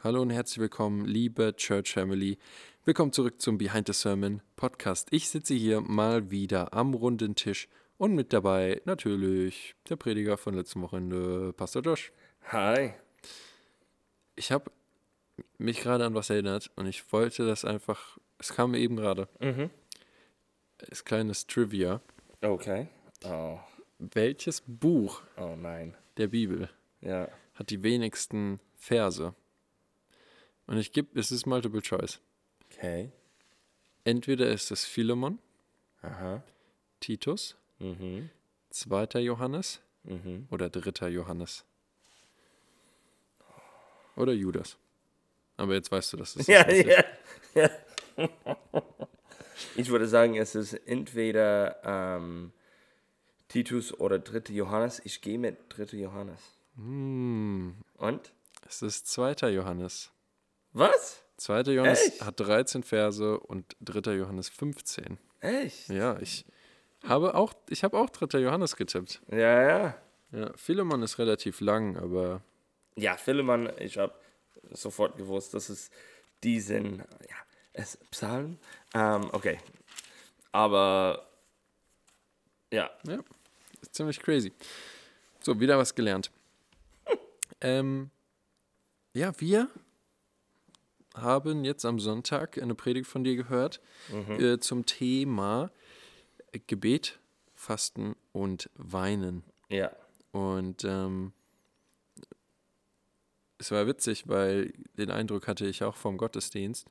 Hallo und herzlich willkommen, liebe Church Family. Willkommen zurück zum Behind the Sermon Podcast. Ich sitze hier mal wieder am runden Tisch und mit dabei natürlich der Prediger von letztem Wochenende, Pastor Josh. Hi. Ich habe mich gerade an was erinnert und ich wollte das einfach, es kam mir eben gerade. Mhm. Als kleines Trivia. Okay. Oh, Welches Buch oh nein. der Bibel Ja. hat die wenigsten Verse? Und ich gebe, es ist Multiple Choice. Okay. Entweder ist es Philemon, Aha. Titus, Mhm. 2. Johannes Mhm. oder 3. Johannes. Oder Judas. Aber jetzt weißt du, dass es Ja, das ist. ja. ja. Ich würde sagen, es ist entweder ähm, Titus oder 3. Johannes. Ich gehe mit 3. Johannes. Hm, Und? es ist 2. Johannes. Was? 2. Johannes Echt? hat 13 Verse und 3. Johannes 15. Echt? Ja, ich habe auch, ich habe auch 3. Johannes getippt. Ja, ja. Ja, Philemon ist relativ lang, aber Ja, Philemon, ich habe sofort gewusst, dass es diesen, ja, es Psalm. Ähm, okay. Aber, ja. Ja, ist ziemlich crazy. So, wieder was gelernt. ähm, ja, wir haben jetzt am Sonntag eine Predigt von dir gehört äh, zum Thema Gebet, Fasten und Weinen. Ja. Und ähm, es war witzig, weil den Eindruck hatte ich auch vom Gottesdienst,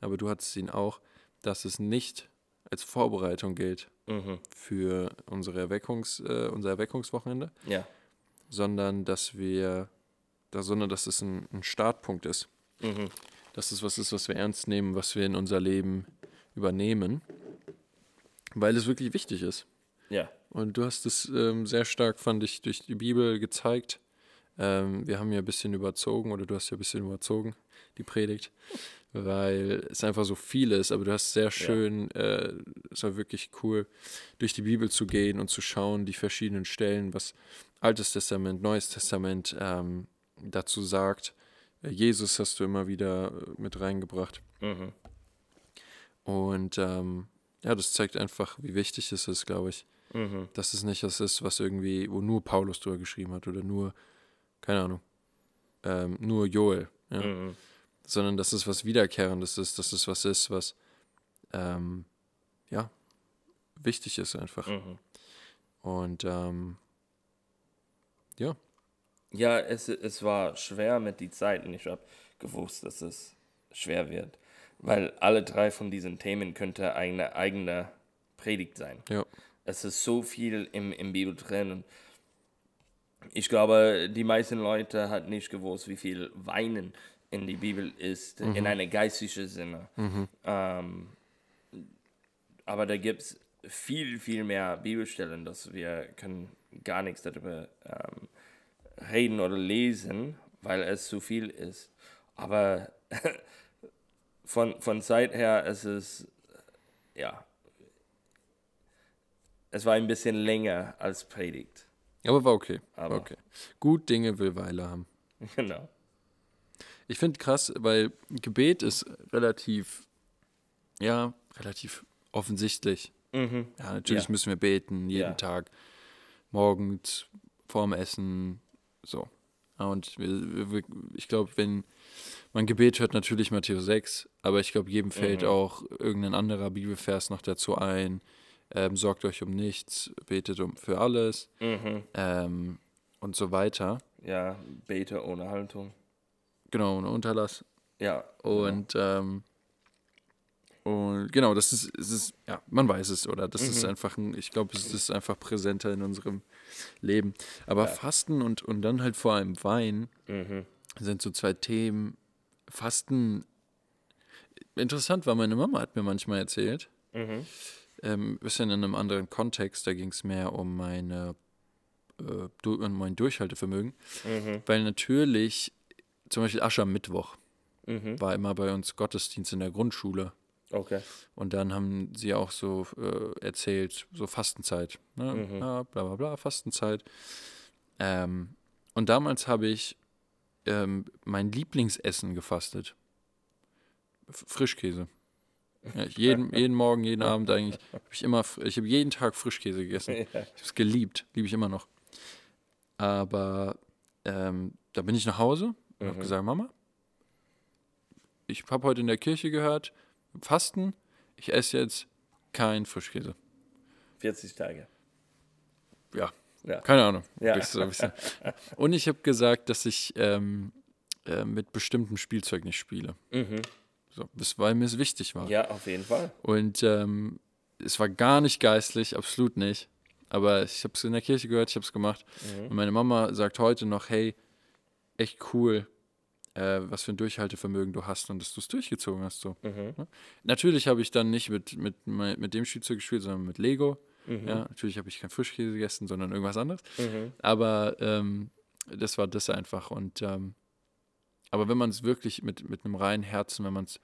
aber du hattest ihn auch, dass es nicht als Vorbereitung gilt Mhm. für unsere Erweckungs, äh, unser Erweckungswochenende, Ja. sondern dass wir, da, sondern dass es ein, ein Startpunkt ist. Mhm. Dass es was ist, was wir ernst nehmen, was wir in unser Leben übernehmen, weil es wirklich wichtig ist. Ja. Und du hast es ähm, sehr stark, fand ich, durch die Bibel gezeigt. Ähm, wir haben ja ein bisschen überzogen, oder du hast ja ein bisschen überzogen, die Predigt, weil es einfach so viel ist. Aber du hast sehr schön, äh, es war wirklich cool, durch die Bibel zu gehen und zu schauen, die verschiedenen Stellen, was Altes Testament, Neues Testament ähm, dazu sagt. Äh, Jesus hast du immer wieder äh, mit reingebracht. Mhm. Und ähm, ja, das zeigt einfach, wie wichtig es ist, glaube ich, Mhm. dass es nicht das ist, was irgendwie, wo nur Paulus drüber geschrieben hat oder nur, keine Ahnung, ähm, nur Joel, ja? Mhm. sondern dass es was Wiederkehrendes ist, dass es was ist, was, ähm, ja, wichtig ist einfach. Mhm. Und ähm, ja, Ja, es, es war schwer mit die Zeiten. Ich habe gewusst, dass es schwer wird. Weil alle drei von diesen Themen könnte eine eigene Predigt sein. ja, Es ist so viel im, im Bibel drin. Und ich glaube, die meisten Leute hat nicht gewusst, wie viel Weinen in die Bibel ist, in einem geistlichen Sinne. Ähm, aber da gibt es viel, viel mehr Bibelstellen, dass wir können gar nichts darüber ähm, reden oder lesen, weil es zu viel ist. Aber von, von Zeit her, es ist, ja, es war ein bisschen länger als Predigt. aber war okay, Aber- war okay. Gut Dinge will Weile haben. Genau. Ich finde krass, weil Gebet ist relativ, ja, relativ offensichtlich. Mhm. Ja, natürlich Ja. müssen wir beten, jeden Ja. Tag, morgens, vorm Essen, so. Ja, Und wir, wir, ich glaube, wenn man Gebet hört, natürlich Matthäus 6, aber ich glaube, jedem fällt Mhm. auch irgendein anderer Bibelvers noch dazu ein. Ähm, sorgt euch um nichts, betet um für alles Mhm. ähm, und so weiter. Ja, bete ohne Haltung. Genau, ohne Unterlass. Ja. Und, ähm, und genau, das ist, es ist, ja, man weiß es, oder? Das ist einfach ein, ich glaube, es ist einfach präsenter in unserem Leben. Aber Fasten und, und dann halt vor allem Wein Mhm. sind so zwei Themen. Fasten, interessant war, meine Mama hat mir manchmal erzählt, Mhm. ähm, bisschen in einem anderen Kontext, da ging es mehr um meine, äh, du, um mein Durchhaltevermögen, Mhm. weil natürlich zum Beispiel Aschermittwoch Mhm. war immer bei uns Gottesdienst in der Grundschule. Okay. Und dann haben sie auch so äh, erzählt, so Fastenzeit. Ne? Mhm. Ja, bla bla bla, Fastenzeit. Ähm, und damals habe ich ähm, mein Lieblingsessen gefastet. F Frischkäse. Ja, jeden, jeden Morgen, jeden Abend eigentlich. Hab ich immer, ich habe jeden Tag Frischkäse gegessen. Ich habe es geliebt, liebe ich immer noch. Aber ähm, da bin ich nach Hause und habe gesagt, Mama, ich habe heute in der Kirche gehört, Fasten, ich esse jetzt kein Frischkäse. 40 Tage. Ja, Ja. keine Ahnung. Ja. Und ich habe gesagt, dass ich ähm, äh, mit bestimmtem Spielzeug nicht spiele. So, das, weil mir es wichtig war. Mhm. Ja, auf jeden Fall. Und ähm, es war gar nicht geistlich, absolut nicht. Aber ich habe es in der Kirche gehört, ich habe es gemacht. Und meine Mama sagt heute noch, hey, echt cool, äh, was für ein Durchhaltevermögen du hast und dass du es durchgezogen hast. So. Ja? Natürlich habe ich dann nicht mit, mit, mit dem Spielzeug gespielt, sondern mit Lego. Ja, natürlich habe ich kein Frischkäse gegessen, sondern irgendwas anderes. Aber ähm, das war das einfach. Und ähm, aber wenn man es wirklich mit, mit einem reinen Herzen, wenn man es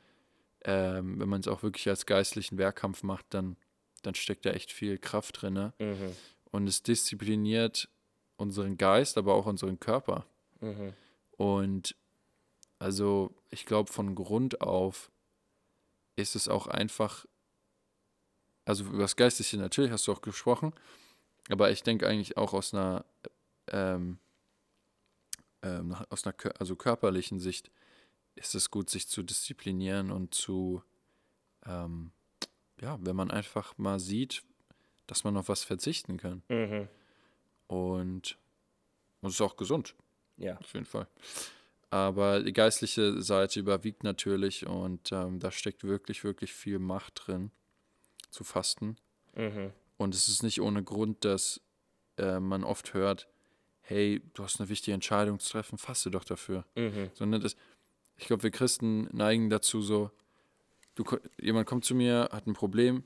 ähm, wenn man es auch wirklich als geistlichen Wehrkampf macht, dann, dann steckt da echt viel Kraft drin. Ne? Mhm. Und es diszipliniert unseren Geist, aber auch unseren Körper. Mhm. Und also ich glaube, von Grund auf ist es auch einfach, also über das Geistliche natürlich hast du auch gesprochen, aber ich denke eigentlich auch aus einer, ähm, ähm, aus einer also körperlichen Sicht ist es gut, sich zu disziplinieren und zu, ähm, ja, wenn man einfach mal sieht, dass man auf was verzichten kann. Mhm. Und das ist auch gesund Ja. auf jeden Fall. Aber die geistliche Seite überwiegt natürlich und ähm, da steckt wirklich, wirklich viel Macht drin, zu fasten. Mhm. Und es ist nicht ohne Grund, dass äh, man oft hört, hey, du hast eine wichtige Entscheidung zu treffen, faste doch dafür. Mhm. Sondern das, ich glaube, wir Christen neigen dazu so, du, jemand kommt zu mir, hat ein Problem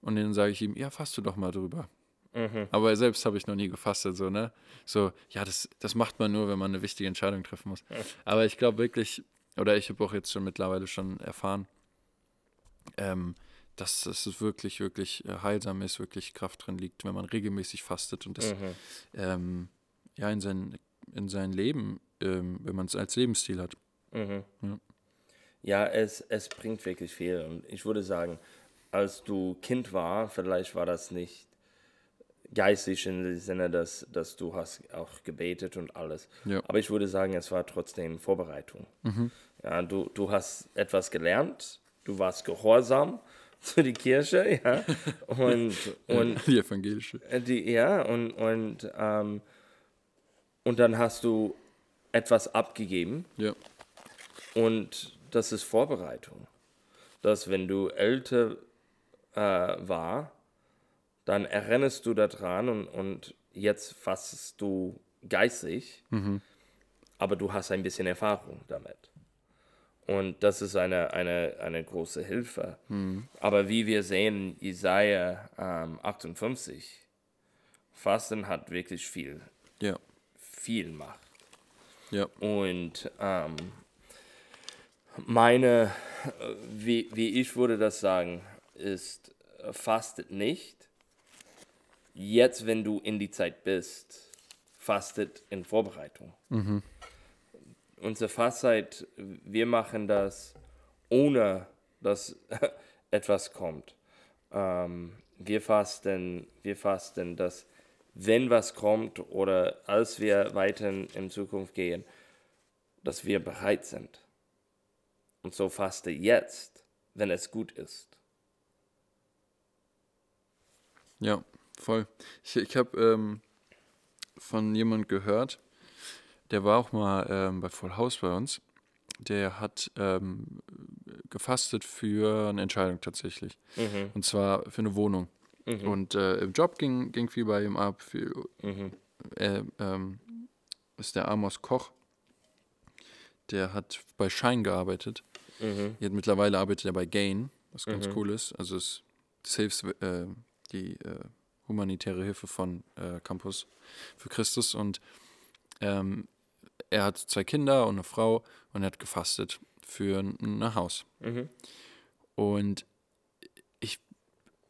und dann sage ich ihm, ja, faste doch mal drüber. Mhm. Aber selbst habe ich noch nie gefastet, so, ne? So, ja, das, das macht man nur, wenn man eine wichtige Entscheidung treffen muss. Aber ich glaube wirklich, oder ich habe auch jetzt schon mittlerweile schon erfahren, ähm, dass es wirklich, wirklich äh, heilsam ist, wirklich Kraft drin liegt, wenn man regelmäßig fastet und das Mhm. ähm, ja in sein, in sein Leben, ähm, wenn man es als Lebensstil hat. Mhm. Ja. Ja, es, es bringt wirklich viel. Und ich würde sagen, als du Kind war, vielleicht war das nicht geistig in dem Sinne, dass, dass du hast auch gebetet und alles. Ja. Aber ich würde sagen, es war trotzdem Vorbereitung. Ja, du, du hast etwas gelernt, du warst gehorsam zu die Kirche, ja. Und, und Die evangelische. Äh, Die, ja, und, und, ähm, und dann hast du etwas abgegeben Ja. und das ist Vorbereitung. Dass wenn du älter äh, war, dann erinnerst du daran und, und jetzt fassest du geistig, aber du hast ein bisschen Erfahrung damit. Und das ist eine, eine, eine große Hilfe. Aber wie wir sehen, Jesaja ähm, 58, Fasten hat wirklich viel, Ja. viel Macht. Ja. Und ähm, meine, äh, wie, wie ich würde das sagen, ist, äh, fastet nicht. Jetzt, wenn du in die Zeit bist, fastet in Vorbereitung. Unsere Fastzeit, wir machen das ohne, dass etwas kommt. Ähm, wir fasten, wir fasten, dass wenn was kommt oder als wir weiter in Zukunft gehen, dass wir bereit sind. Und so faste jetzt, wenn es gut ist. Ja, voll. Ich, ich habe ähm, von jemand gehört, der war auch mal ähm, bei Full House bei uns. Der hat ähm, gefastet für eine Entscheidung tatsächlich. Und zwar für eine Wohnung. Und äh, im Job ging, ging viel bei ihm ab. Viel, äh, ähm, ist der Amos Koch. Der hat bei Schein gearbeitet. Jetzt mittlerweile arbeitet er bei Gain, was ganz cool ist. Also es saves äh, die äh, humanitäre Hilfe von äh, Campus für Christus und ähm, er hat zwei Kinder und eine Frau und er hat gefastet für ein, Haus. Und ich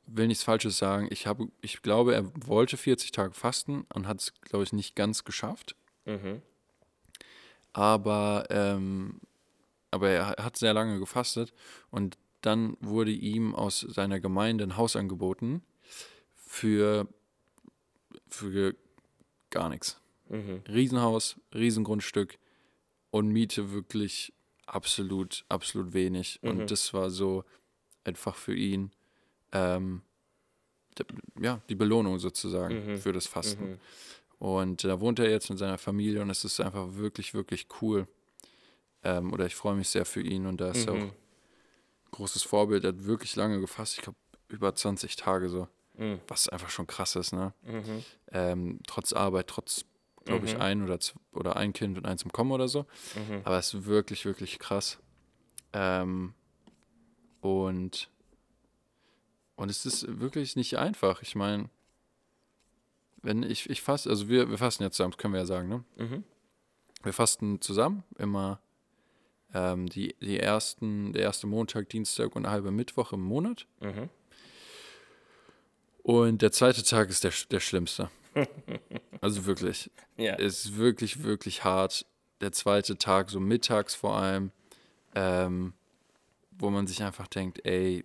will nichts Falsches sagen. Ich, habe, ich glaube, er wollte 40 Tage fasten und hat es, glaube ich, nicht ganz geschafft. aber, ähm, aber er hat sehr lange gefastet und dann wurde ihm aus seiner Gemeinde ein Haus angeboten für, für gar nichts. Mhm. Riesenhaus, Riesengrundstück und Miete wirklich absolut, absolut wenig. Mhm. Und das war so einfach für ihn, ähm, ja, die Belohnung sozusagen Mhm. für das Fasten. Mhm. Und da wohnt er jetzt mit seiner Familie und es ist einfach wirklich, wirklich cool. Ähm, oder ich freue mich sehr für ihn und da ist er auch Mhm. ein großes Vorbild. Er hat wirklich lange gefasst, ich glaube über 20 Tage so, Mhm. was einfach schon krass ist, ne? Mhm. Ähm, trotz Arbeit, trotz, glaube ich, Mhm. ein oder, oder ein Kind und eins im Kommen oder so. Mhm. Aber es ist wirklich, wirklich krass. Ähm, und, und es ist wirklich nicht einfach. Ich meine, wenn ich, ich faste, also wir, wir fasten jetzt zusammen, das können wir ja sagen, ne? Mhm. Wir fasten zusammen, immer ähm, die, die ersten, der erste Montag, Dienstag und der halbe Mittwoch im Monat. Mhm. Und der zweite Tag ist der, der schlimmste. Also wirklich. Ja. Es ist wirklich, wirklich hart. Der zweite Tag, so mittags vor allem, ähm, wo man sich einfach denkt, ey,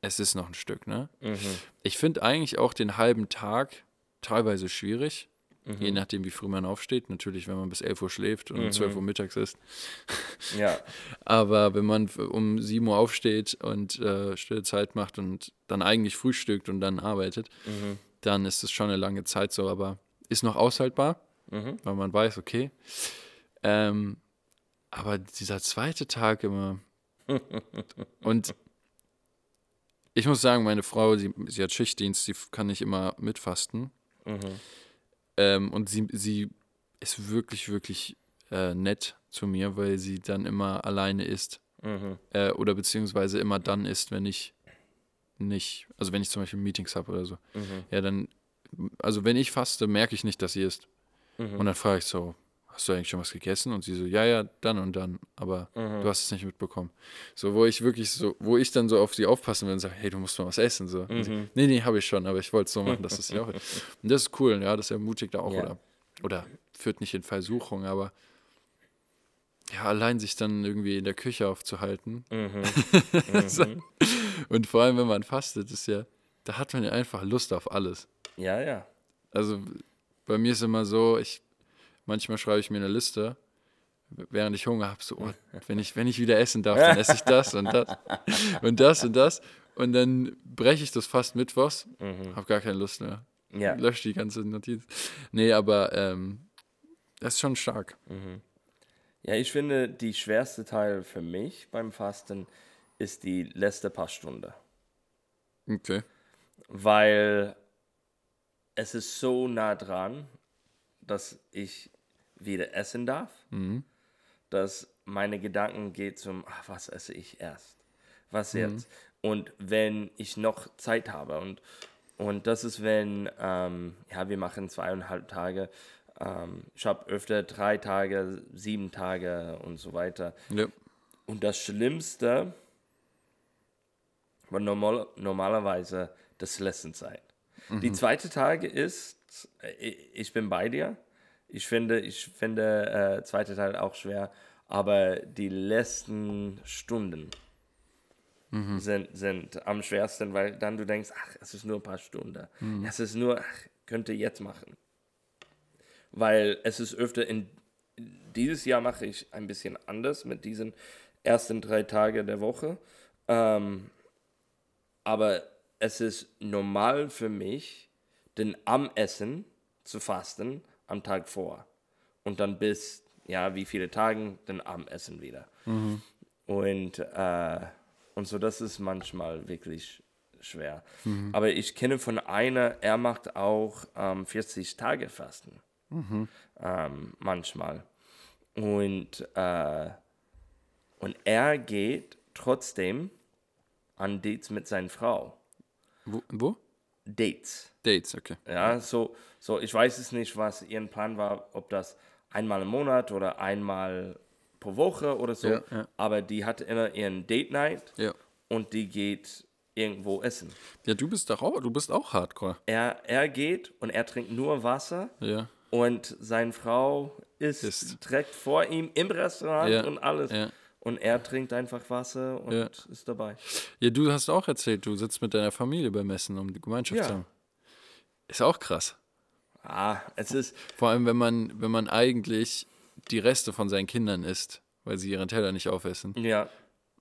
es ist noch ein Stück, ne? Mhm. Ich finde eigentlich auch den halben Tag teilweise schwierig, Mhm. je nachdem, wie früh man aufsteht. Natürlich, wenn man bis 11 Uhr schläft und um 12 Mhm. Uhr mittags ist. Ja. Aber wenn man um 7 Uhr aufsteht und äh, stille Zeit macht und dann eigentlich frühstückt und dann arbeitet, Mhm. dann ist es schon eine lange Zeit so, aber ist noch aushaltbar, Mhm. weil man weiß, okay. Ähm, aber dieser zweite Tag immer. und ich muss sagen, meine Frau, sie, sie hat Schichtdienst, sie kann nicht immer mitfasten. Mhm. Ähm, und sie, sie ist wirklich, wirklich äh, nett zu mir, weil sie dann immer alleine ist. Mhm. Äh, oder beziehungsweise immer dann ist, wenn ich nicht, also wenn ich zum Beispiel Meetings habe oder so. Mhm. Ja, dann, also wenn ich faste, merke ich nicht, dass sie isst. Mhm. Und dann frage ich so, hast du eigentlich schon was gegessen? Und sie so, ja, ja, dann und dann, aber Mhm. du hast es nicht mitbekommen. So, wo ich wirklich so, wo ich dann so auf sie aufpassen will und sage, hey, du musst mal was essen. So. Und sie, Mhm. nee, nee, habe ich schon, aber ich wollte es so machen, dass es sie auch. Und das ist cool, ja, das ermutigt auch Ja. oder, oder führt nicht in Versuchung, aber ja, allein sich dann irgendwie in der Küche aufzuhalten Mhm. Mhm. und vor allem, wenn man fastet, ist ja, da hat man ja einfach Lust auf alles. Ja, ja. Also bei mir ist immer so, ich manchmal schreibe ich mir eine Liste, während ich Hunger habe, so, oh, wenn ich, wenn ich wieder essen darf, dann esse ich das und das und das und das. Und dann breche ich das fast mittwochs, Mhm. habe gar keine Lust mehr. Ja. Lösche die ganze Notiz. Nee, aber ähm, das ist schon stark. Mhm. Ja, ich finde, die schwerste Teil für mich beim Fasten ist die letzte paar Stunden. Okay. Weil es ist so nah dran, dass ich wieder essen darf, Mhm. dass meine Gedanken gehen zum, ach, was esse ich erst? Was jetzt? Und wenn ich noch Zeit habe und, und das ist, wenn, ähm, ja, wir machen zweieinhalb Tage, ähm, ich habe öfter drei Tage, sieben Tage und so weiter. Ja. Und das Schlimmste war normal, normalerweise das Lessenzeit. Die zweite Tage ist, äh, ich bin bei dir. Ich finde, ich finde äh, zweite Teil auch schwer, aber die letzten Stunden sind, sind am schwersten, weil dann du denkst, ach, es ist nur ein paar Stunden. Es ist nur, ach, könnte jetzt machen. Weil es ist öfter in dieses Jahr mache ich ein bisschen anders mit diesen ersten drei Tagen der Woche. Ähm, aber es ist normal für mich, den am Essen zu fasten am Tag vor. Und dann bis, ja, wie viele Tagen, den am Essen wieder. Und, äh, und so, das ist manchmal wirklich schwer. Aber ich kenne von einer, er macht auch ähm, 40 Tage Fasten. Ähm, manchmal. Und, äh, und er geht trotzdem an Dates mit seiner Frau. Wo? wo? Dates. Dates, okay. Ja, so, so, ich weiß es nicht, was ihr Plan war, ob das einmal im Monat oder einmal pro Woche oder so. Ja, ja. Aber die hat immer ihren Date Night Ja. und die geht irgendwo essen. Ja, du bist doch auch, du bist auch Hardcore. Er, er geht und er trinkt nur Wasser Ja. und seine Frau isst, Isst. direkt vor ihm im Restaurant und alles. ja. Und er trinkt einfach Wasser und Ja. ist dabei. Ja, du hast auch erzählt, du sitzt mit deiner Familie beim Essen, um die Gemeinschaft Ja. zu haben. Ist auch krass. Ah, es ist, Vor allem, wenn man, wenn man eigentlich die Reste von seinen Kindern isst, weil sie ihren Teller nicht aufessen. ja,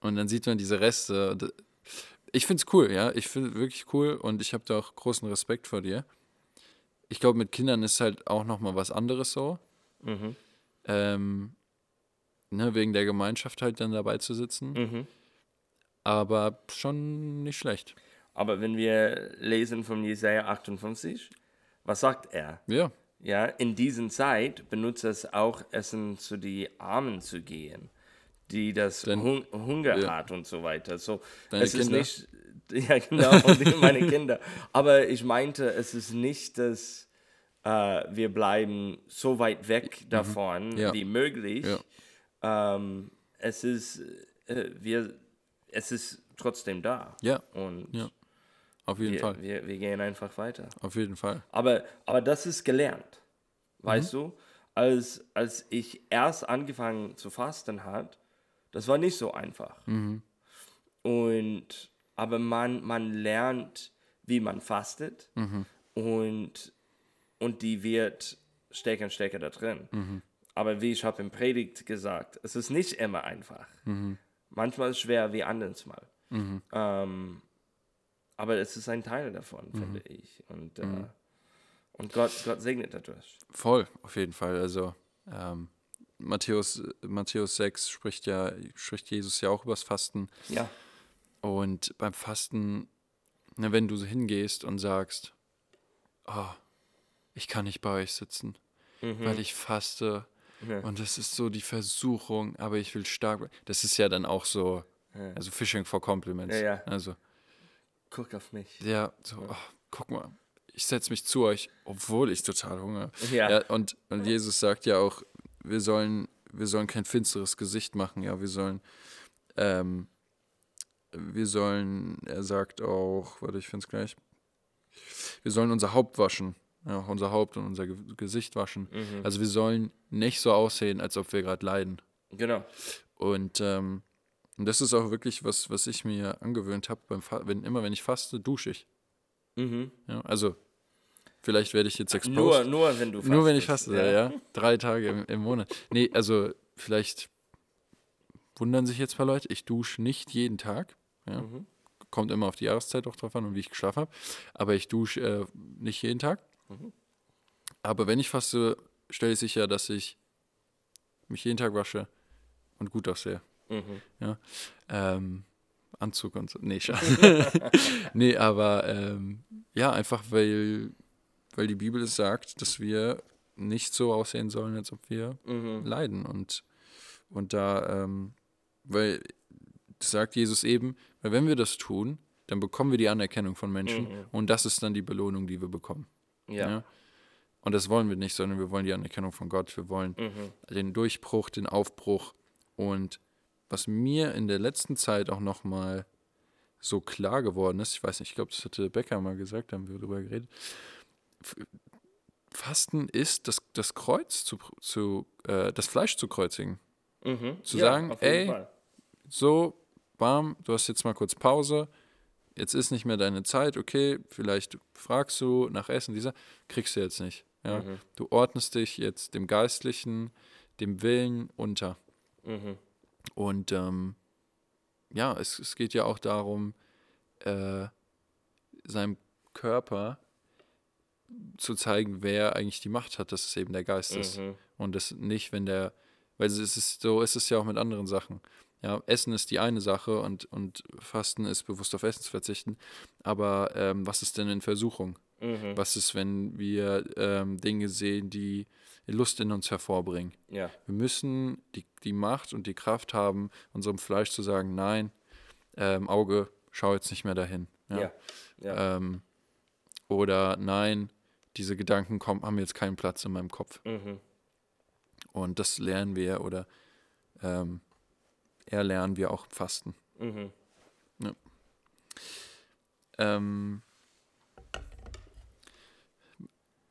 Und dann sieht man diese Reste. Ich finde es cool, ja. Ich finde wirklich cool und ich habe da auch großen Respekt vor dir. Ich glaube, mit Kindern ist halt auch nochmal was anderes so. mhm, Ähm, ne, wegen der Gemeinschaft halt dann dabei zu sitzen. mhm. Aber schon nicht schlecht. Aber wenn wir lesen von Jesaja 58, was sagt er? Ja, Ja, in diesen Zeit benutzt es auch Essen zu die Armen zu gehen, die das Dein- Hung Hunger ja. hat und so weiter. So, Deine es Kinder? ist nicht, ja genau, meine Kinder. Aber ich meinte, es ist nicht, dass äh, wir bleiben so weit weg davon Mhm. Ja. wie möglich. Ja. Ähm, es ist, äh, wir, es ist trotzdem da. ja, Und Ja. auf jeden wir, Fall. wir, wir gehen einfach weiter. Auf jeden Fall. Aber, aber das ist gelernt. Weißt Mhm. du? Als, als ich erst angefangen zu fasten hat, das war nicht so einfach. Mhm. Und aber man, man lernt, wie man fastet Mhm. und, und die wird stärker und stärker da drin. Mhm. Aber wie ich habe im Predigt gesagt, es ist nicht immer einfach. Mhm. Manchmal ist es schwer wie anderes Mal. Ähm, aber es ist ein Teil davon, Mhm. finde ich. Und, äh, und Gott, Gott segnet dadurch. Voll, auf jeden Fall. Also ähm, Matthäus, Matthäus 6 spricht ja, spricht Jesus ja auch übers Fasten. Ja. Und beim Fasten, ne, wenn du so hingehst und sagst, oh, ich kann nicht bei euch sitzen, weil ich faste Mhm. Ja. und das ist so die Versuchung, aber ich will stark. Das ist ja dann auch so, also Fishing for Compliments. Ja, ja. Also, Guck auf mich. ja, so, oh, guck mal, ich setze mich zu euch, obwohl ich total Hunger. Ja. und, und Jesus sagt ja auch, wir sollen, wir sollen kein finsteres Gesicht machen, ja, wir sollen, ähm, wir sollen, er sagt auch, warte, ich finde es gleich, wir sollen unser Haupt waschen, ja, auch unser Haupt und unser Ge Gesicht waschen. Also wir sollen nicht so aussehen, als ob wir gerade leiden. Genau. Und, ähm, das ist auch wirklich was, was ich mir angewöhnt habe, wenn, immer wenn ich faste, dusche ich. Mhm. Ja, also, vielleicht werde ich jetzt exposed. Nur, nur wenn du fastest. Nur wenn ich faste, ja. ja. Drei Tage im, im Monat. Nee, also vielleicht wundern sich jetzt ein paar Leute, ich dusche nicht jeden Tag. Ja. Mhm. Kommt immer auf die Jahreszeit auch drauf an und wie ich geschlafen habe. Aber ich dusche äh, nicht jeden Tag. Mhm. Aber wenn ich faste, stelle ich sicher, dass ich mich jeden Tag wasche und gut aussehe. Mhm. Ja. Ähm, Anzug und so. Nee, Scha- nee aber ähm, ja, einfach weil, weil die Bibel es sagt, dass wir nicht so aussehen sollen, als ob wir Mhm. leiden. Und, und da, ähm, weil das sagt Jesus eben, weil wenn wir das tun, dann bekommen wir die Anerkennung von Menschen und das ist dann die Belohnung, die wir bekommen. Ja. Ja. Und das wollen wir nicht, sondern wir wollen die Anerkennung von Gott. Wir wollen den Durchbruch, den Aufbruch. Und was mir in der letzten Zeit auch nochmal so klar geworden ist, ich weiß nicht, ich glaube, das hatte Becker mal gesagt, da haben wir drüber geredet. Fasten ist das, das Kreuz zu, zu äh, das Fleisch zu kreuzigen. Mhm. Zu ja, sagen, ey, Fall. So, bam, du hast jetzt mal kurz Pause. Jetzt ist nicht mehr deine Zeit, okay, vielleicht fragst du nach Essen, dieser, kriegst du jetzt nicht. Ja? Mhm. Du ordnest dich jetzt dem Geistlichen, dem Willen unter. Mhm. Und ähm, ja, es, es geht ja auch darum, äh, seinem Körper zu zeigen, wer eigentlich die Macht hat, dass es eben der Geist ist. Mhm. Und das nicht, wenn der, weil es ist so ist es ja auch mit anderen Sachen. Ja, Essen ist die eine Sache und, und Fasten ist bewusst auf Essen zu verzichten. Aber ähm, was ist denn in Versuchung? Mhm. Was ist, wenn wir ähm, Dinge sehen, die Lust in uns hervorbringen? Ja. Wir müssen die, die Macht und die Kraft haben, unserem Fleisch zu sagen, nein, ähm, Auge, schau jetzt nicht mehr dahin. Ja. Ja. Ja. Ähm, oder nein, diese Gedanken kommen, haben jetzt keinen Platz in meinem Kopf. Mhm. Und das lernen wir oder ähm, erlernen wir auch Fasten. Mhm. Ähm,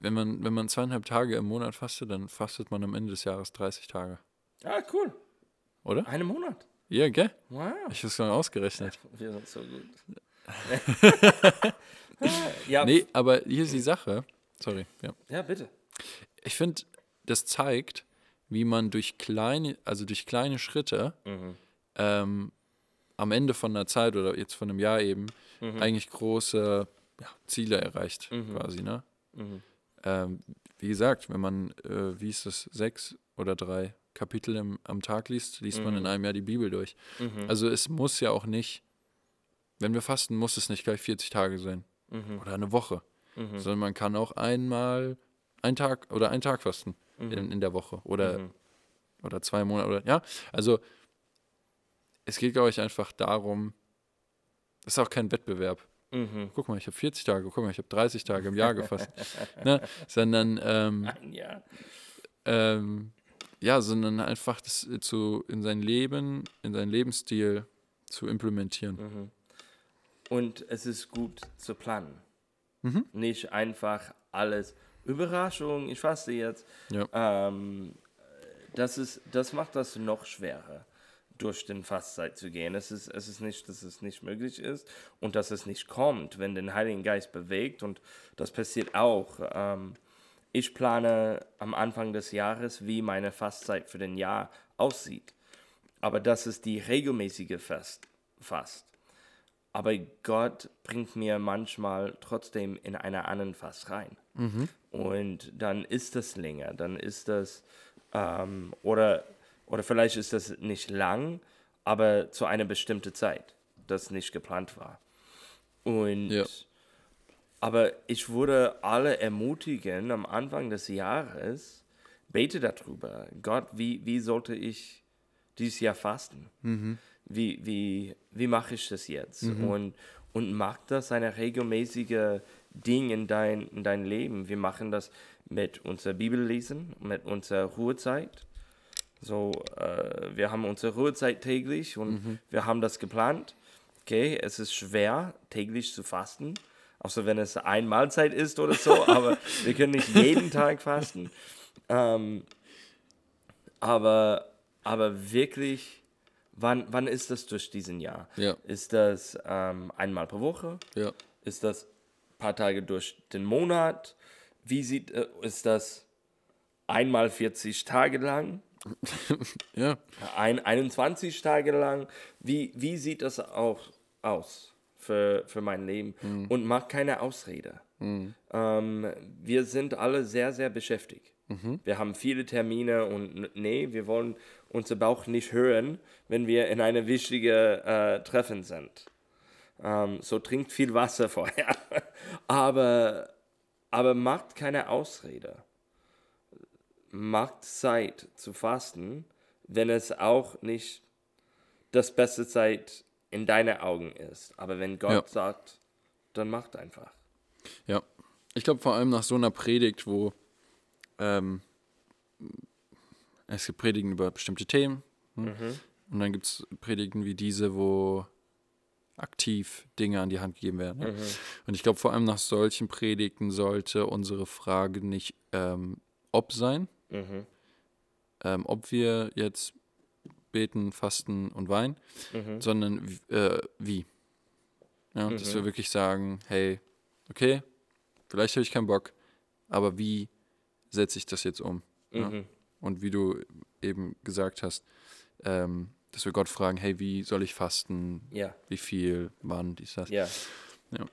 wenn man, wenn man zweieinhalb Tage im Monat fastet, dann fastet man am Ende des Jahres 30 Tage. Ah, cool. Oder? Einen Monat. Ja, gell? Wow. Ich habe es schon ausgerechnet. Wir sind so gut. ja, Nee, aber hier ist die Sache. Sorry, ja. ja, bitte. Ich finde, das zeigt, wie man durch kleine, also durch kleine Schritte ähm, am Ende von einer Zeit oder jetzt von einem Jahr eben eigentlich große ja, Ziele erreicht, quasi, ne? Ähm, wie gesagt, wenn man, äh, wie ist das, sechs oder drei Kapitel im, am Tag liest, liest man in einem Jahr die Bibel durch. Also es muss ja auch nicht, wenn wir fasten, muss es nicht gleich 40 Tage sein oder eine Woche, sondern man kann auch einmal einen Tag oder einen Tag fasten in, in der Woche oder, oder zwei Monate oder ja, also es geht, glaube ich, einfach darum, es ist auch kein Wettbewerb. Mhm. Guck mal, ich habe 40 Tage, guck mal, ich habe 30 Tage im Jahr gefasst. ne? Sondern ähm, Jahr. ähm, ja, sondern einfach das zu in sein Leben, in seinen Lebensstil zu implementieren. Mhm. Und es ist gut zu planen. Mhm. Nicht einfach alles. Überraschung, ich faste jetzt. Ja. Ähm, das, ist, das macht das noch schwerer, durch den Fastzeit zu gehen. Es ist, es ist nicht, dass es nicht möglich ist und dass es nicht kommt, wenn den Heiligen Geist bewegt. Und das passiert auch. Ähm, ich plane am Anfang des Jahres, wie meine Fastzeit für den Jahr aussieht. Aber das ist die regelmäßige Fast. Fast. Aber Gott bringt mir manchmal trotzdem in einer anderen Fass rein. Und dann ist das länger, dann ist das, ähm, oder, oder vielleicht ist das nicht lang, aber zu einer bestimmten Zeit, das nicht geplant war. Und, Ja. aber ich würde alle ermutigen, am Anfang des Jahres, bete darüber. Gott, wie, wie sollte ich dieses Jahr fasten? Wie, wie, wie mache ich das jetzt? Und, und mach das eine regelmäßige Ding in dein, in dein Leben. Wir machen das mit unserer Bibellesen, mit unserer Ruhezeit. So, äh, wir haben unsere Ruhezeit täglich und wir haben das geplant. Okay, es ist schwer, täglich zu fasten, außer wenn es ein Mahlzeit ist oder so, aber wir können nicht jeden Tag fasten. Ähm, aber, aber wirklich, wann, wann ist das durch diesen Jahr? Ja. Ist das ähm, einmal pro Woche? Ja. Ist das ein paar Tage durch den Monat? Wie sieht, äh, ist das einmal 40 Tage lang? Ja. Ein, 21 Tage lang. Wie, wie sieht das auch aus für, für mein Leben? Und mach keine Ausrede. Ähm, wir sind alle sehr, sehr beschäftigt. Wir haben viele Termine und nee, wir wollen unser Bauch nicht hören, wenn wir in einem wichtigen äh, Treffen sind. Ähm, so trinkt viel Wasser vorher. aber, aber macht keine Ausrede macht Zeit zu fasten, wenn es auch nicht das beste Zeit in deinen Augen ist. Aber wenn Gott Ja. sagt, dann macht einfach. Ja. Ich glaube vor allem nach so einer Predigt, wo ähm, es gibt Predigten über bestimmte Themen hm? und dann gibt es Predigten wie diese, wo aktiv Dinge an die Hand gegeben werden. Ne? Und ich glaube vor allem nach solchen Predigten sollte unsere Frage nicht ähm, ob sein, ähm, ob wir jetzt beten, fasten und weinen, sondern w- äh, wie. Ja, dass wir wirklich sagen, hey, okay, vielleicht habe ich keinen Bock, aber wie setze ich das jetzt um? Ja? Und wie du eben gesagt hast, ähm, dass wir Gott fragen, hey, wie soll ich fasten? Ja, Wie viel, wann, dies, das. ja,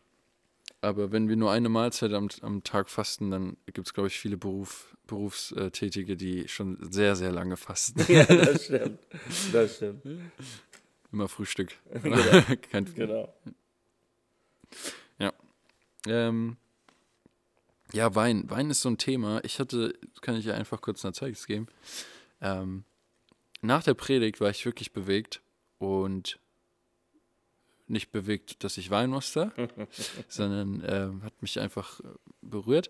Aber wenn wir nur eine Mahlzeit am, am Tag fasten, dann gibt es, glaube ich, viele Beruf, Berufstätige, die schon sehr, sehr lange fasten. ja, das stimmt. Das stimmt. Immer Frühstück. Genau. Kein, Genau. Ähm, ja, Wein. Wein ist so ein Thema. Ich hatte, kann ich ja einfach kurz ein Zeugnis geben. Ähm, nach der Predigt war ich wirklich bewegt und nicht bewegt, dass ich weinen musste, sondern ähm, hat mich einfach äh, berührt.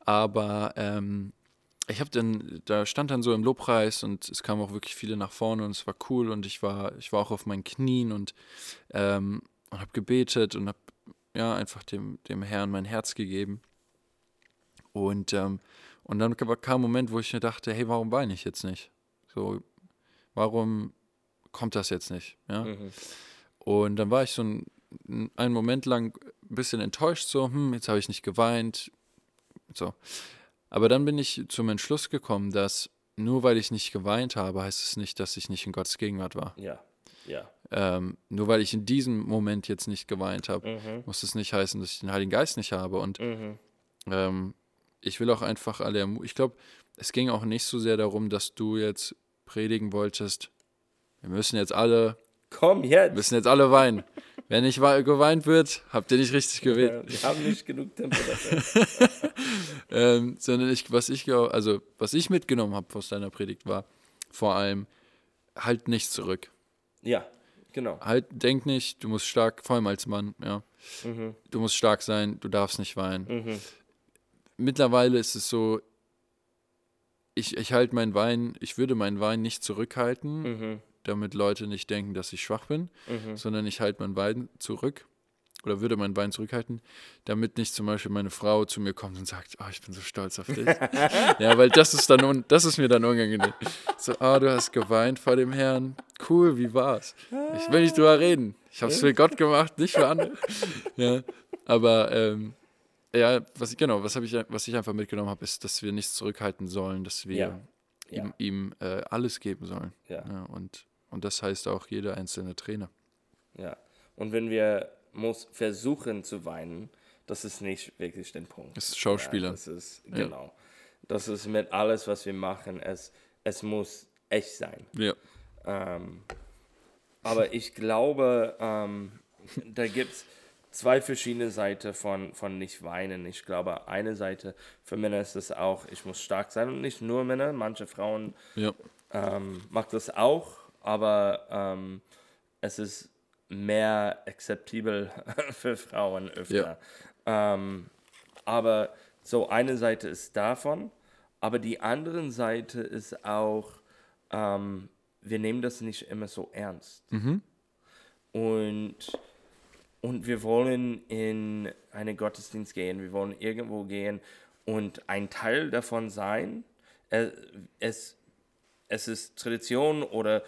Aber ähm, ich habe dann, da stand dann so im Lobpreis und es kamen auch wirklich viele nach vorne und es war cool und ich war, ich war auch auf meinen Knien und, ähm, und habe gebetet und habe ja einfach dem, dem Herrn mein Herz gegeben. Und, ähm, und dann kam ein Moment, wo ich mir dachte, hey, warum weine ich jetzt nicht? So, warum kommt das jetzt nicht? Ja? Mhm. Und dann war ich so ein, einen Moment lang ein bisschen enttäuscht, so, hm, jetzt habe ich nicht geweint. So. Aber dann bin ich zum Entschluss gekommen, dass nur weil ich nicht geweint habe, heißt es nicht, dass ich nicht in Gottes Gegenwart war. Ja, ja. Ähm, nur weil ich in diesem Moment jetzt nicht geweint habe, Mhm. muss es nicht heißen, dass ich den Heiligen Geist nicht habe. Und Mhm. ähm, ich will auch einfach alle ermutigen. Ich glaube, es ging auch nicht so sehr darum, dass du jetzt predigen wolltest. Wir müssen jetzt alle, Komm jetzt! müssen jetzt alle weinen. Wenn nicht wei- geweint wird, habt ihr nicht richtig gewählt. Wir haben nicht genug Tempo dafür. ähm, sondern ich, was ich, also was ich mitgenommen habe aus deiner Predigt war vor allem halt nicht zurück. ja, genau. Halt, denk nicht, du musst stark, vor allem als Mann, ja. Mhm. Du musst stark sein, du darfst nicht weinen. Mhm. Mittlerweile ist es so, ich, ich halte meinen Wein, ich würde meinen Wein nicht zurückhalten, Mhm. Damit Leute nicht denken, dass ich schwach bin, Mhm. sondern ich halte meinen Wein zurück oder würde meinen Wein zurückhalten, damit nicht zum Beispiel meine Frau zu mir kommt und sagt, oh, ich bin so stolz auf dich. ja, weil das ist dann, un das ist mir dann unangenehm. So, ah, du hast geweint vor dem Herrn. Cool, wie war's? Ich will nicht drüber reden. Ich habe es für Gott gemacht, nicht für andere. Ja, aber ähm, ja, was ich genau, was habe ich, was ich einfach mitgenommen habe, ist, dass wir nichts zurückhalten sollen, dass wir Ja. Ja. ihm, ihm äh, alles geben sollen. Ja, und, und das heißt auch jeder einzelne Trainer. Ja. Und wenn wir muss versuchen zu weinen, das ist nicht wirklich der Punkt. Das ist Schauspieler. Ja, das ist, genau. Das ist mit alles, was wir machen, es, es muss echt sein. Ja. Ähm, aber ich glaube, ähm, da gibt es zwei verschiedene Seiten von, von nicht weinen. Ich glaube, eine Seite für Männer ist es auch, ich muss stark sein und nicht nur Männer. Manche Frauen Ja. ähm, macht das auch, aber ähm, es ist mehr akzeptabel für Frauen öfter. Ähm, aber so eine Seite ist davon, aber die andere Seite ist auch, ähm, wir nehmen das nicht immer so ernst. Und, und wir wollen in einen Gottesdienst gehen, wir wollen irgendwo gehen und ein Teil davon sein. Es, es, es ist Tradition oder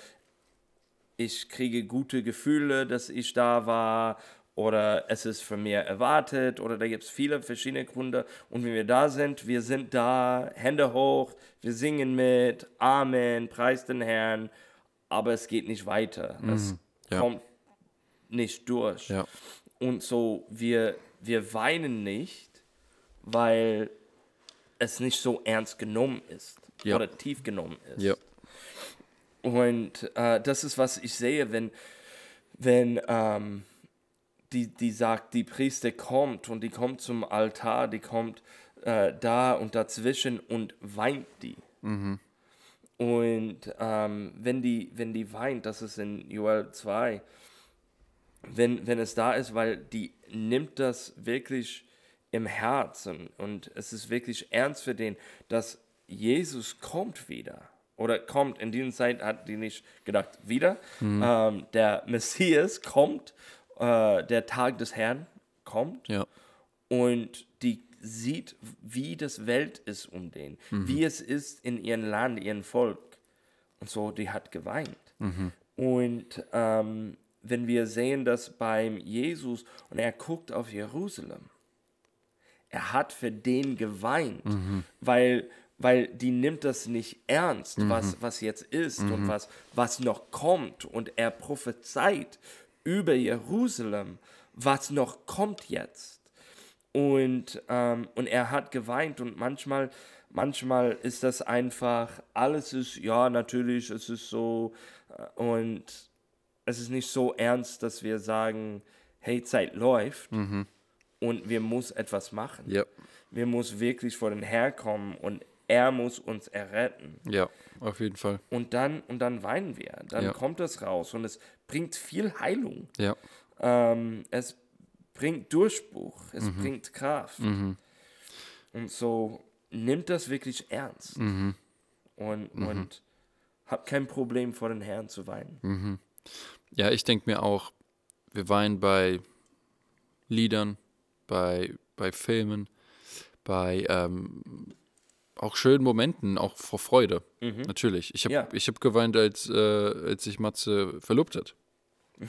ich kriege gute Gefühle, dass ich da war oder es ist von mir erwartet oder da gibt es viele verschiedene Gründe und wenn wir da sind, wir sind da, Hände hoch, wir singen mit, Amen, preis den Herrn, aber es geht nicht weiter. Es ja. kommt nicht durch. Ja. Und so, wir, wir weinen nicht, weil es nicht so ernst genommen ist Ja. oder tief genommen ist. Und äh, das ist, was ich sehe, wenn, wenn ähm, die, die sagt, die Priester kommt und die kommt zum Altar, die kommt äh, da und dazwischen und weint die. Und ähm, wenn, die, wenn die weint, das ist in Joel 2, wenn, wenn es da ist, weil die nimmt das wirklich im Herzen und es ist wirklich ernst für den, dass Jesus kommt wieder. Oder kommt, in dieser Zeit hat die nicht gedacht, wieder. Ähm, der Messias kommt, äh, der Tag des Herrn kommt Ja. und die sieht, wie das Welt ist um den, wie es ist in ihrem Land, ihrem Volk. Und so, die hat geweint. Und ähm, wenn wir sehen, dass beim Jesus und er guckt auf Jerusalem, er hat für den geweint, weil, weil die nimmt das nicht ernst, was, was jetzt ist und was, was noch kommt. Und er prophezeit über Jerusalem, was noch kommt jetzt. Und, ähm, und er hat geweint und manchmal, manchmal ist das einfach, alles ist, ja, natürlich, es ist so äh, und es ist nicht so ernst, dass wir sagen, hey, Zeit läuft und wir muss etwas machen. Ja. Wir muss wirklich vor den Herr kommen und er muss uns erretten. Ja, auf jeden Fall. Und dann, und dann weinen wir. Dann Ja. kommt das raus und es bringt viel Heilung. Ja. Ähm, es bringt Durchbruch, es bringt Kraft. Und so nimmt das wirklich ernst. Und, und hab kein Problem vor den Herrn zu weinen. Ja, ich denke mir auch, wir weinen bei Liedern, bei, bei Filmen, bei ähm, auch schönen Momenten, auch vor Freude. Natürlich. Ich habe Ja. ich hab geweint, als, äh, als sich Matze verlobt hat.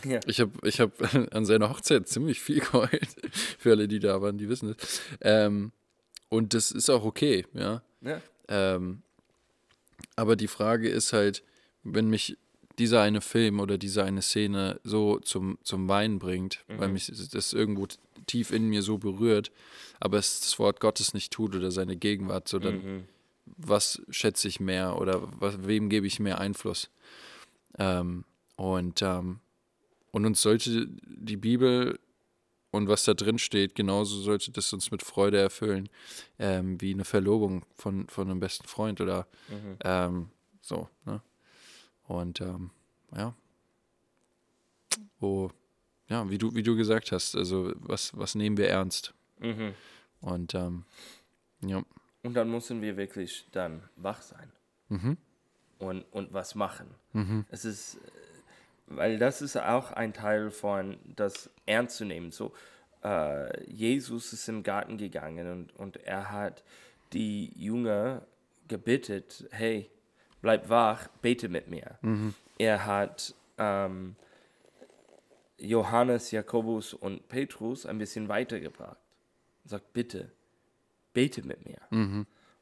Ja. Ich habe ich hab an seiner Hochzeit ziemlich viel geheult. Für alle, die da waren, die wissen es. Ähm, und das ist auch okay, ja. Ja. Ähm, aber die Frage ist halt, wenn mich dieser eine Film oder diese eine Szene so zum, zum Weinen bringt, weil mich das irgendwo tief in mir so berührt, aber es das Wort Gottes nicht tut oder seine Gegenwart, so dann, was schätze ich mehr oder was, wem gebe ich mehr Einfluss? Ähm, und, ähm, und uns sollte die Bibel und was da drin steht, genauso sollte das uns mit Freude erfüllen, ähm, wie eine Verlobung von, von einem besten Freund oder ähm, so. Ne? Und ähm, ja, wo, ja, wie du, wie du gesagt hast, also was, was nehmen wir ernst? Mhm. Und ähm, ja, Und dann müssen wir wirklich dann wach sein Mhm. und, und was machen. Es ist, äh, weil das ist auch ein Teil von das ernst zu nehmen. So, äh, Jesus ist im Garten gegangen und, und er hat die Jünger gebeten, hey, bleib wach, bete mit mir. Er hat ähm, Johannes, Jakobus und Petrus ein bisschen weitergebracht. Und sagt, bitte, bete mit mir.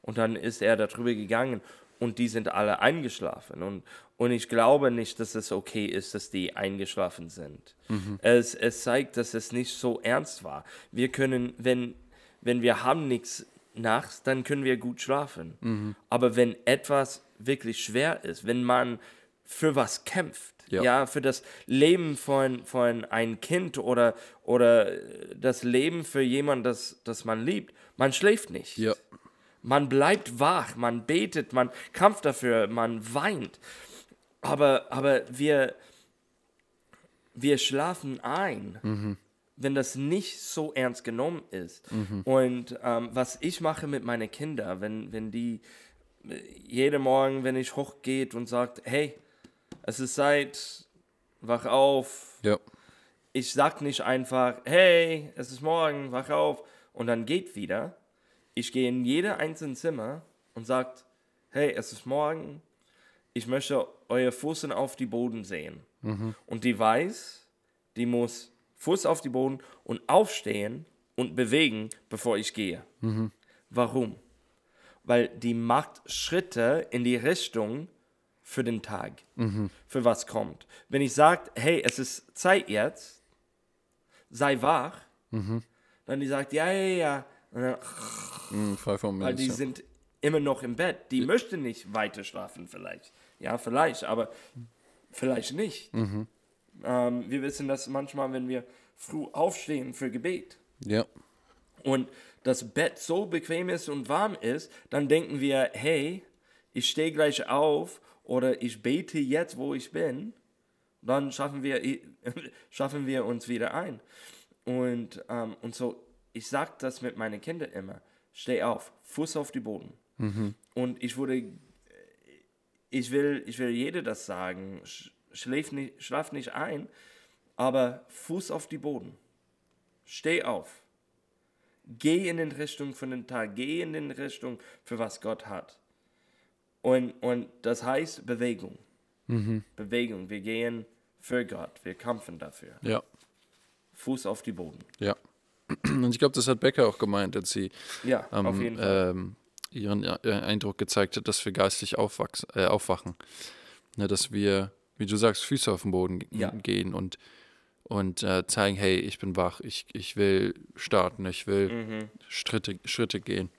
Und dann ist er darüber gegangen und die sind alle eingeschlafen. Und, und ich glaube nicht, dass es okay ist, dass die eingeschlafen sind. Es, es zeigt, dass es nicht so ernst war. Wir können, wenn, wenn wir haben nichts nachts, dann können wir gut schlafen. Aber wenn etwas wirklich schwer ist, wenn man für was kämpft, Ja. ja, für das Leben von, von ein Kind oder, oder das Leben für jemanden, das, das man liebt, man schläft nicht. ja, Man bleibt wach, man betet, man kämpft dafür, man weint. Aber, aber wir, wir schlafen ein, wenn das nicht so ernst genommen ist. Und ähm, was ich mache mit meinen Kindern, wenn, wenn die äh, jeden Morgen, wenn ich hochgeht und sagt, hey, es ist Zeit, wach auf, ja, ich sag nicht einfach, hey, es ist morgen, wach auf und dann geht wieder. Ich gehe in jede einzelne Zimmer und sagt, hey, es ist morgen, ich möchte euer Fußen auf die Boden sehen. Und die weiß, die muss Fuß auf die Boden und aufstehen und bewegen, bevor ich gehe. Warum? Weil die macht Schritte in die Richtung für den Tag, für was kommt. Wenn ich sage, hey, es ist Zeit jetzt, sei wach, dann die sagt, ja, ja, ja. Und dann, more weil die ja. sind immer noch im Bett. Die möchte nicht weiter schlafen vielleicht. Ja, vielleicht, aber vielleicht nicht. Mhm. Ähm, wir wissen das manchmal, wenn wir früh aufstehen für Gebet Ja, und das Bett so bequem ist und warm ist, dann denken wir, hey, ich stehe gleich auf oder ich bete jetzt, wo ich bin, dann schaffen wir, schaffen wir uns wieder ein. Und, ähm, und so, ich sage das mit meinen Kindern immer, steh auf, Fuß auf die Boden. Und ich würde, ich will, ich will jeder das sagen, sch- schläf nicht, schlaf nicht ein, aber Fuß auf die Boden. Steh auf. Geh in den Richtung von den Tag, geh in den Richtung, für was Gott hat. Und, und das heißt Bewegung. Bewegung. Wir gehen für Gott, wir kämpfen dafür. ja, Fuß auf die Boden. ja. Und ich glaube, das hat Becker auch gemeint, als sie Ja, ähm, ähm, ihren Eindruck gezeigt hat, dass wir geistlich äh, aufwachen. Ne, dass wir, wie du sagst, Füße auf den Boden Ja. gehen und, und äh, zeigen, hey, ich bin wach, ich, ich will starten, ich will Mhm. Schritte, Schritte gehen.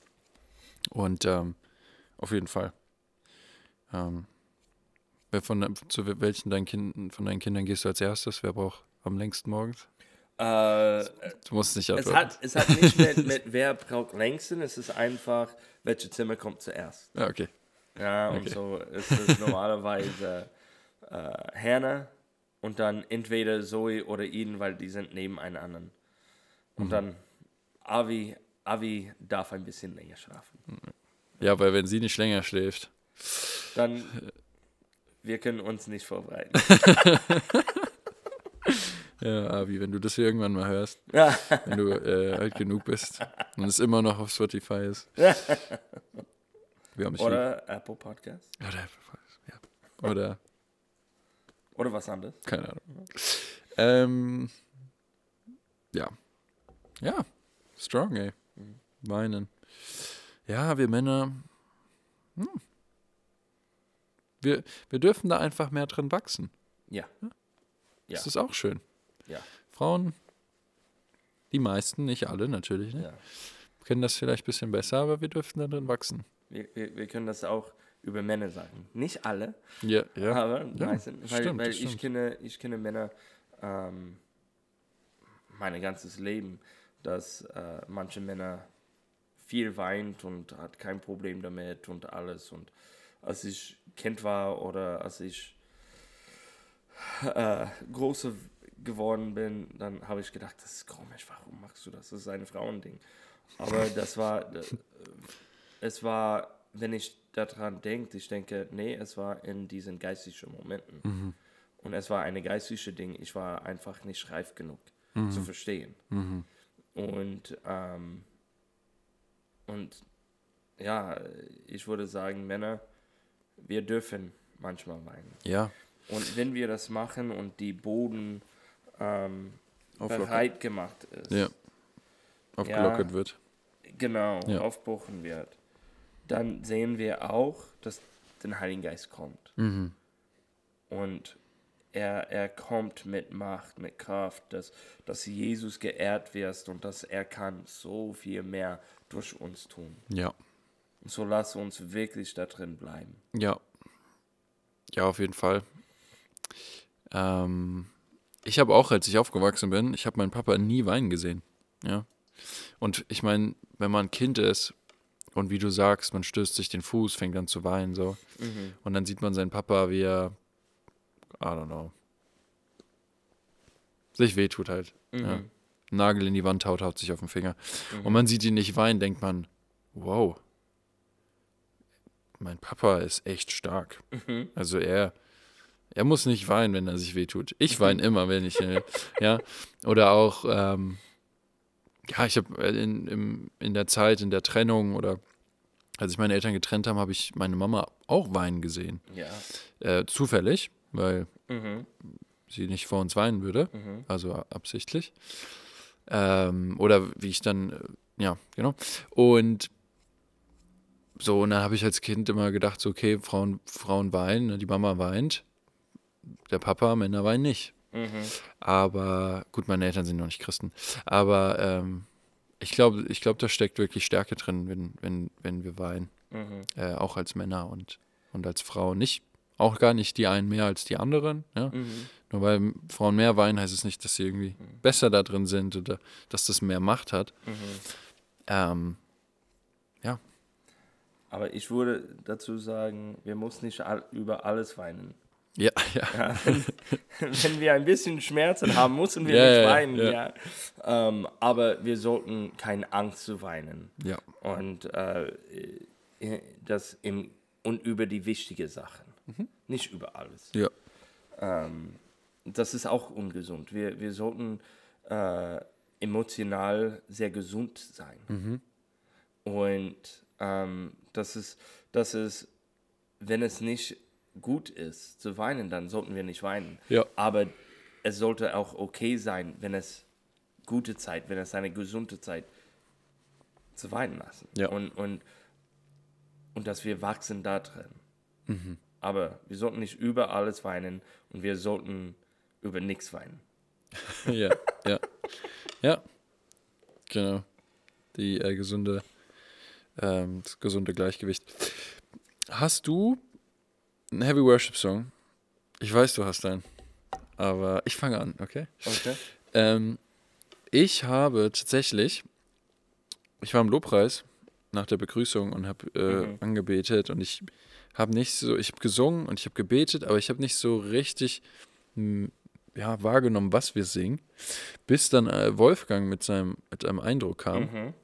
Und ähm, auf jeden Fall. Ähm, wer von, zu welchen deinen Kindern, von deinen Kindern gehst du als erstes? Wer braucht am längsten morgens? Äh, Du musst nicht es, antworten. hat, es hat nicht mit, mit wer braucht längsten, es ist einfach, welche Zimmer kommt zuerst. ja, okay. Ja, und Okay. so ist es normalerweise äh, Hannah und dann entweder Zoe oder Eden, weil die sind nebeneinander. Und Mhm. dann Avi, Avi darf ein bisschen länger schlafen. Ja, weil wenn sie nicht länger schläft. Dann, wir können uns nicht vorbereiten. Ja, Avi, wenn du das hier irgendwann mal hörst, wenn du äh, alt genug bist und es immer noch auf Spotify ist. Dich lieb. Oder Apple Podcast. Oder Apple Podcast, ja. Oder, Oder was anderes. keine Ahnung. Ähm, ja. Ja, strong, ey. Weinen. Ja, wir Männer, hm. Wir, wir dürfen da einfach mehr drin wachsen. Ja. Ja. Das ist auch schön. Ja. Frauen, die meisten, nicht alle natürlich, ne? ja. können das vielleicht ein bisschen besser, aber wir dürfen da drin wachsen. Wir, wir, wir können das auch über Männer sagen. Nicht alle, Ja, ja. aber Ja, meistens. Weil, stimmt, weil ich, kenne, ich kenne Männer ähm, mein ganzes Leben, dass äh, manche Männer viel weint und hat kein Problem damit und alles. Und als ich Kind war oder als ich äh, große geworden bin, dann habe ich gedacht, das ist komisch, warum machst du das? Das ist ein Frauending. Aber das war, äh, es war, wenn ich daran denke, ich denke, nee, es war in diesen geistigen Momenten. Und es war eine geistliche Ding. Ich war einfach nicht reif genug zu verstehen. Und, ähm, und ja, ich würde sagen, Männer, wir dürfen manchmal weinen. Ja, Und wenn wir das machen und die Boden ähm, bereit gemacht ist, ja. Aufgelockert Ja. wird. genau, Ja. aufbrochen wird, dann sehen wir auch, dass der Heilige Geist kommt. Mhm. Und er, er kommt mit Macht, mit Kraft, dass, dass Jesus geehrt wird und dass er kann so viel mehr durch uns tun. Ja, so lass uns wirklich da drin bleiben. ja. Ja, auf jeden Fall. Ähm, ich habe auch, als ich aufgewachsen bin, ich habe meinen Papa nie weinen gesehen. Ja. Und ich meine, wenn man ein Kind ist und wie du sagst, man stößt sich den Fuß, fängt an zu weinen, so. Und dann sieht man seinen Papa, wie er, I don't know, sich wehtut halt. Ja. Nagel in die Wand haut, haut sich auf den Finger. Und man sieht ihn nicht weinen, denkt man, wow, mein Papa ist echt stark. Also er, er muss nicht weinen, wenn er sich wehtut. Ich weine immer, wenn ich, äh, ja. Oder auch, ähm, ja, ich habe in, im- in der Zeit, in der Trennung oder als ich meine Eltern getrennt haben, habe ich meine Mama auch weinen gesehen. Ja. Äh, zufällig, weil Mhm. sie nicht vor uns weinen würde, also absichtlich. Ähm, oder wie ich dann, äh, ja, genau. Und so, und dann habe ich als Kind immer gedacht, so, okay, Frauen, Frauen weinen, ne, die Mama weint, der Papa, Männer weinen nicht. Mhm. Aber, gut, meine Eltern sind noch nicht Christen, aber ähm, ich glaube, ich glaube, da steckt wirklich Stärke drin, wenn, wenn, wenn wir weinen. Mhm. Äh, auch als Männer und, und als Frauen. Nicht, auch gar nicht die einen mehr als die anderen, ja. Mhm. Nur weil Frauen mehr weinen, heißt es nicht, dass sie irgendwie Mhm. besser da drin sind oder dass das mehr Macht hat. Ähm, Aber ich würde dazu sagen, wir müssen nicht all, über alles weinen. ja, ja, Ja, wenn, wenn wir ein bisschen Schmerzen haben, müssen wir Ja, nicht weinen. ja. Ja. Ähm, aber wir sollten keine Angst zu weinen. ja, Und äh, äh, das im, und über die wichtigen Sachen. Mhm. Nicht über alles. ja, Ähm, das ist auch ungesund. Wir, wir sollten äh, emotional sehr gesund sein. Mhm. Und ähm, das, ist, das ist, wenn es nicht gut ist zu weinen, dann sollten wir nicht weinen. Ja. Aber es sollte auch okay sein, wenn es gute Zeit, wenn es eine gesunde Zeit zu weinen lassen. Ja. Und, und, und dass wir wachsen da drin. Mhm. Aber wir sollten nicht über alles weinen und wir sollten über nichts weinen. ja, ja, ja, genau. Die äh, gesunde, ähm, das gesunde Gleichgewicht. Hast du einen Heavy Worship Song? Ich weiß, du hast einen, aber ich fange an, okay? Okay. Ähm, ich habe tatsächlich, ich war im Lobpreis nach der Begrüßung und habe äh, Mhm. angebetet und ich habe nicht so, ich habe gesungen und ich habe gebetet, aber ich habe nicht so richtig m, ja, wahrgenommen, was wir singen, bis dann äh, Wolfgang mit seinem mit einem Eindruck kam Mhm.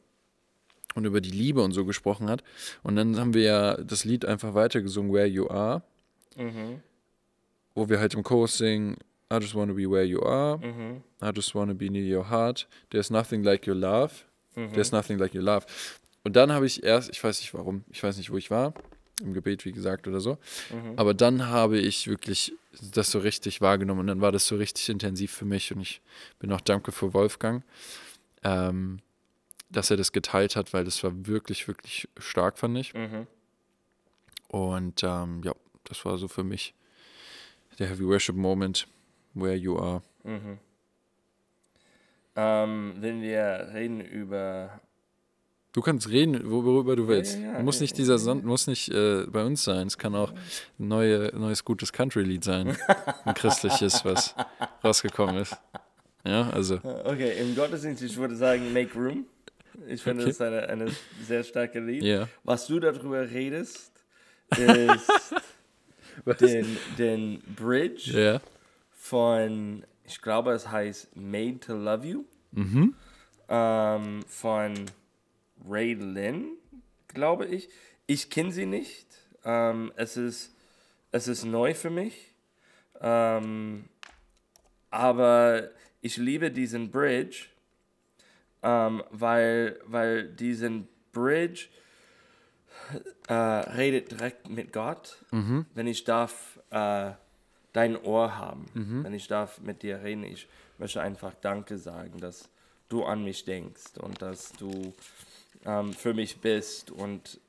Und über die Liebe und so gesprochen hat. Und dann haben wir ja das Lied einfach weitergesungen, Where You Are, Mhm. wo wir halt im Chorus singen, I just want to be where you are. I just want to be near your heart. There's nothing like your love. There's nothing like your love. Und dann habe ich erst, ich weiß nicht warum, ich weiß nicht, wo ich war, im Gebet, wie gesagt, oder so. Aber dann habe ich wirklich das so richtig wahrgenommen und dann war das so richtig intensiv für mich und ich bin auch dankbar für Wolfgang, ähm, dass er das geteilt hat, weil das war wirklich, wirklich stark, fand ich. Mhm. Und ähm, ja, das war so für mich der Heavy Worship Moment, where you are. Ähm, wenn wir reden über. Du kannst reden, worüber du willst. ja, ja, muss ja, nicht dieser Sond muss nicht äh, bei uns sein. Es kann auch ein neue, neues gutes Country-Lied sein. Ein christliches, was rausgekommen ist. Ja, also. Okay, im Gottesdienst, ich würde sagen, Make Room. Ich finde, Okay. das ist eine, eine sehr starke Lied. Ja. Was du darüber redest, ist den, den Bridge Ja. von, ich glaube, es heißt Made to Love You. Mhm. Ähm, von Ray Lynn, glaube ich. Ich kenne sie nicht. Ähm, es, ist, es ist neu für mich. Ähm, aber ich liebe diesen Bridge, ähm, weil, weil diesen Bridge äh, redet direkt mit Gott. Wenn ich darf äh, dein Ohr haben, wenn ich darf mit dir reden, ich möchte einfach Danke sagen, dass du an mich denkst und dass du ähm, für mich bist und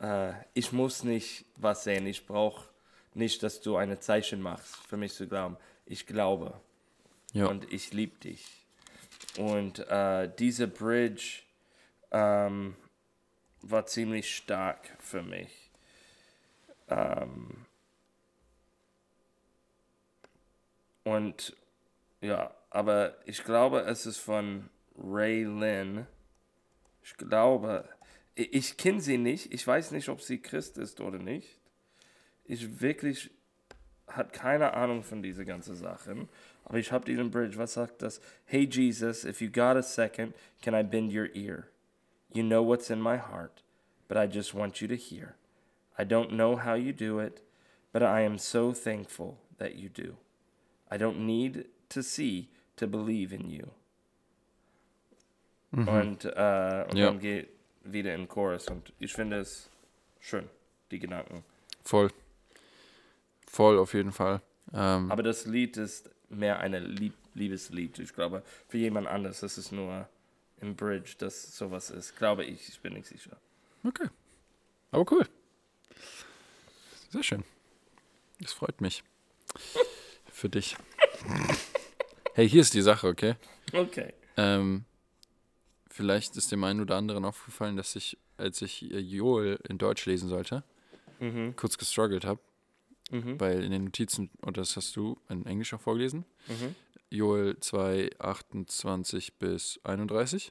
äh, ich muss nicht was sehen. Ich brauche nicht, dass du eine Zeichen machst, für mich zu glauben. Ich glaube Ja. und ich liebe dich. Und äh, diese Bridge ähm, war ziemlich stark für mich. Ähm, und ja, aber ich glaube, es ist von Ray Lynn. Ich glaube, ich, ich kenne sie nicht. Ich weiß nicht, ob sie Christ ist oder nicht. Ich wirklich hat keine Ahnung von diese ganzen Sachen. Aber ich habe diesen Bridge. Was sagt das? Hey Jesus, if you got a second, can I bend your ear? You know what's in my heart, but I just want you to hear. I don't know how you do it, but I am so thankful that you do. I don't need to see to believe in you. Und, äh, und Ja. dann geht wieder in Chorus und ich finde es schön, die Gedanken. Voll. Voll auf jeden Fall. Ähm, Aber das Lied ist mehr ein Lieb Liebeslied. Ich glaube, für jemand anders ist es nur im Bridge, dass sowas ist. Glaube ich, ich bin nicht sicher. okay. Aber cool. Sehr schön. Das freut mich. Für dich. Hey, hier ist die Sache, okay? Okay. Ähm, vielleicht ist dem einen oder anderen aufgefallen, dass ich, als ich Joel in Deutsch lesen sollte, Mhm. kurz gestruggelt habe, Mhm. weil in den Notizen, und das hast du in Englisch auch vorgelesen, Mhm. Joel 2, 28 bis 31.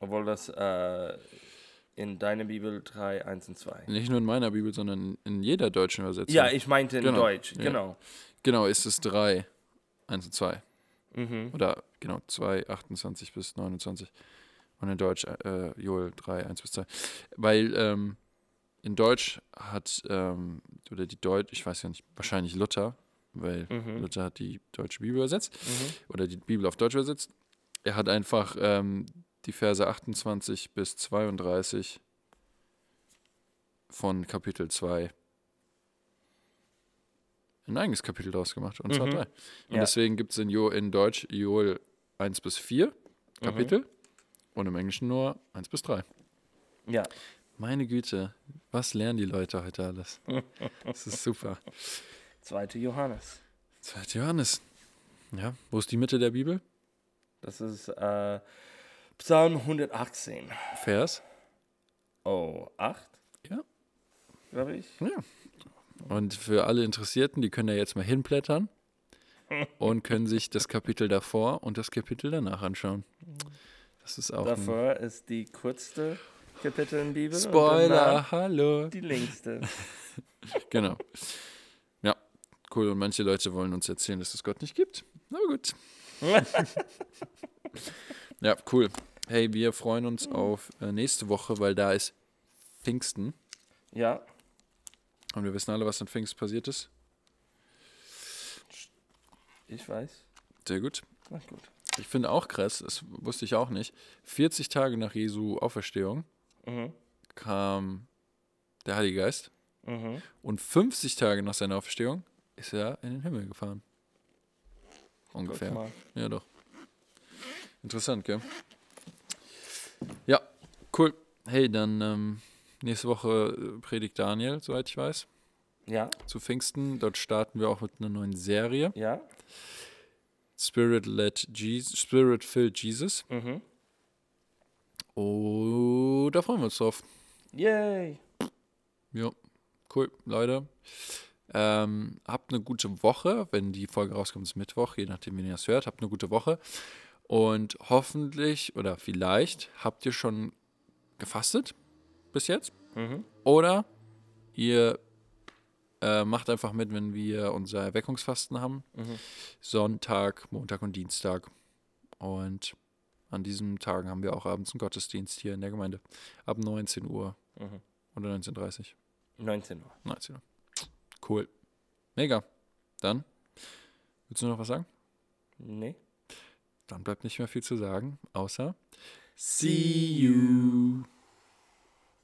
Obwohl das äh, in deiner Bibel 3, 1 und 2. Nicht nur in meiner Bibel, sondern in jeder deutschen Übersetzung. Ja, ich meinte in Genau, Deutsch. ja. Genau. Genau, ist es 3, 1 und 2. Mhm. Oder genau, 2, 28 bis 29. Und in Deutsch äh, Joel 3, 1 bis 2. Weil ähm, in Deutsch hat, ähm, oder die Deutsch, ich weiß ja nicht, wahrscheinlich Luther, weil Mhm. Luther hat die deutsche Bibel übersetzt, Mhm. oder die Bibel auf Deutsch übersetzt. Er hat einfach ähm, die Verse 28 bis 32 von Kapitel 2 ein eigenes Kapitel draus gemacht, und zwar Mhm. drei. Und Ja. deswegen gibt es in, jo in Deutsch Joel 1 bis 4 Mhm. Kapitel und im Englischen nur 1 bis 3. Ja. Meine Güte, was lernen die Leute heute alles? Das ist super. 2. Johannes. 2. Johannes. Ja, wo ist die Mitte der Bibel? Das ist äh, Psalm 118. Vers. Oh, 8? Ja. Glaube ich. Ja. Und für alle Interessierten, die können da jetzt mal hinblättern und können sich das Kapitel davor und das Kapitel danach anschauen. Das ist auch Davor ist die kürzeste Kapitel in Bibel. Spoiler, hallo. die längste. Genau. Ja, cool. Und manche Leute wollen uns erzählen, dass es Gott nicht gibt. Aber gut. Ja, cool. Hey, wir freuen uns auf äh, nächste Woche, weil da ist Pfingsten. ja. Und wir wissen alle, was an Pfingsten passiert ist. Ich weiß. Sehr gut. Na gut. Ich finde auch krass, das wusste ich auch nicht. 40 Tage nach Jesu Auferstehung Mhm. kam der Heilige Geist Mhm. und 50 Tage nach seiner Auferstehung ist er in den Himmel gefahren. Ungefähr. Ja, doch. Interessant, gell? Ja, cool. Hey, dann ähm, nächste Woche äh, predigt Daniel, soweit ich weiß, Ja, zu Pfingsten. Dort starten wir auch mit einer neuen Serie. ja. Spirit led Jesus, Spirit filled Jesus. Mhm. Oh, da freuen wir uns drauf. Yay. Ja, cool, Leute. Ähm, habt eine gute Woche, wenn die Folge rauskommt, ist Mittwoch, je nachdem, wie ihr das hört. Habt eine gute Woche. Und hoffentlich oder vielleicht habt ihr schon gefastet bis jetzt. Mhm. Oder ihr äh, macht einfach mit, wenn wir unser Erweckungsfasten haben. Mhm. Sonntag, Montag und Dienstag. Und an diesen Tagen haben wir auch abends einen Gottesdienst hier in der Gemeinde. Ab 19 Uhr Mhm. oder 19.30 Uhr. 19 Uhr. 19 Uhr. Cool. Mega. Dann, willst du noch was sagen? Nee. Dann bleibt nicht mehr viel zu sagen, außer See you.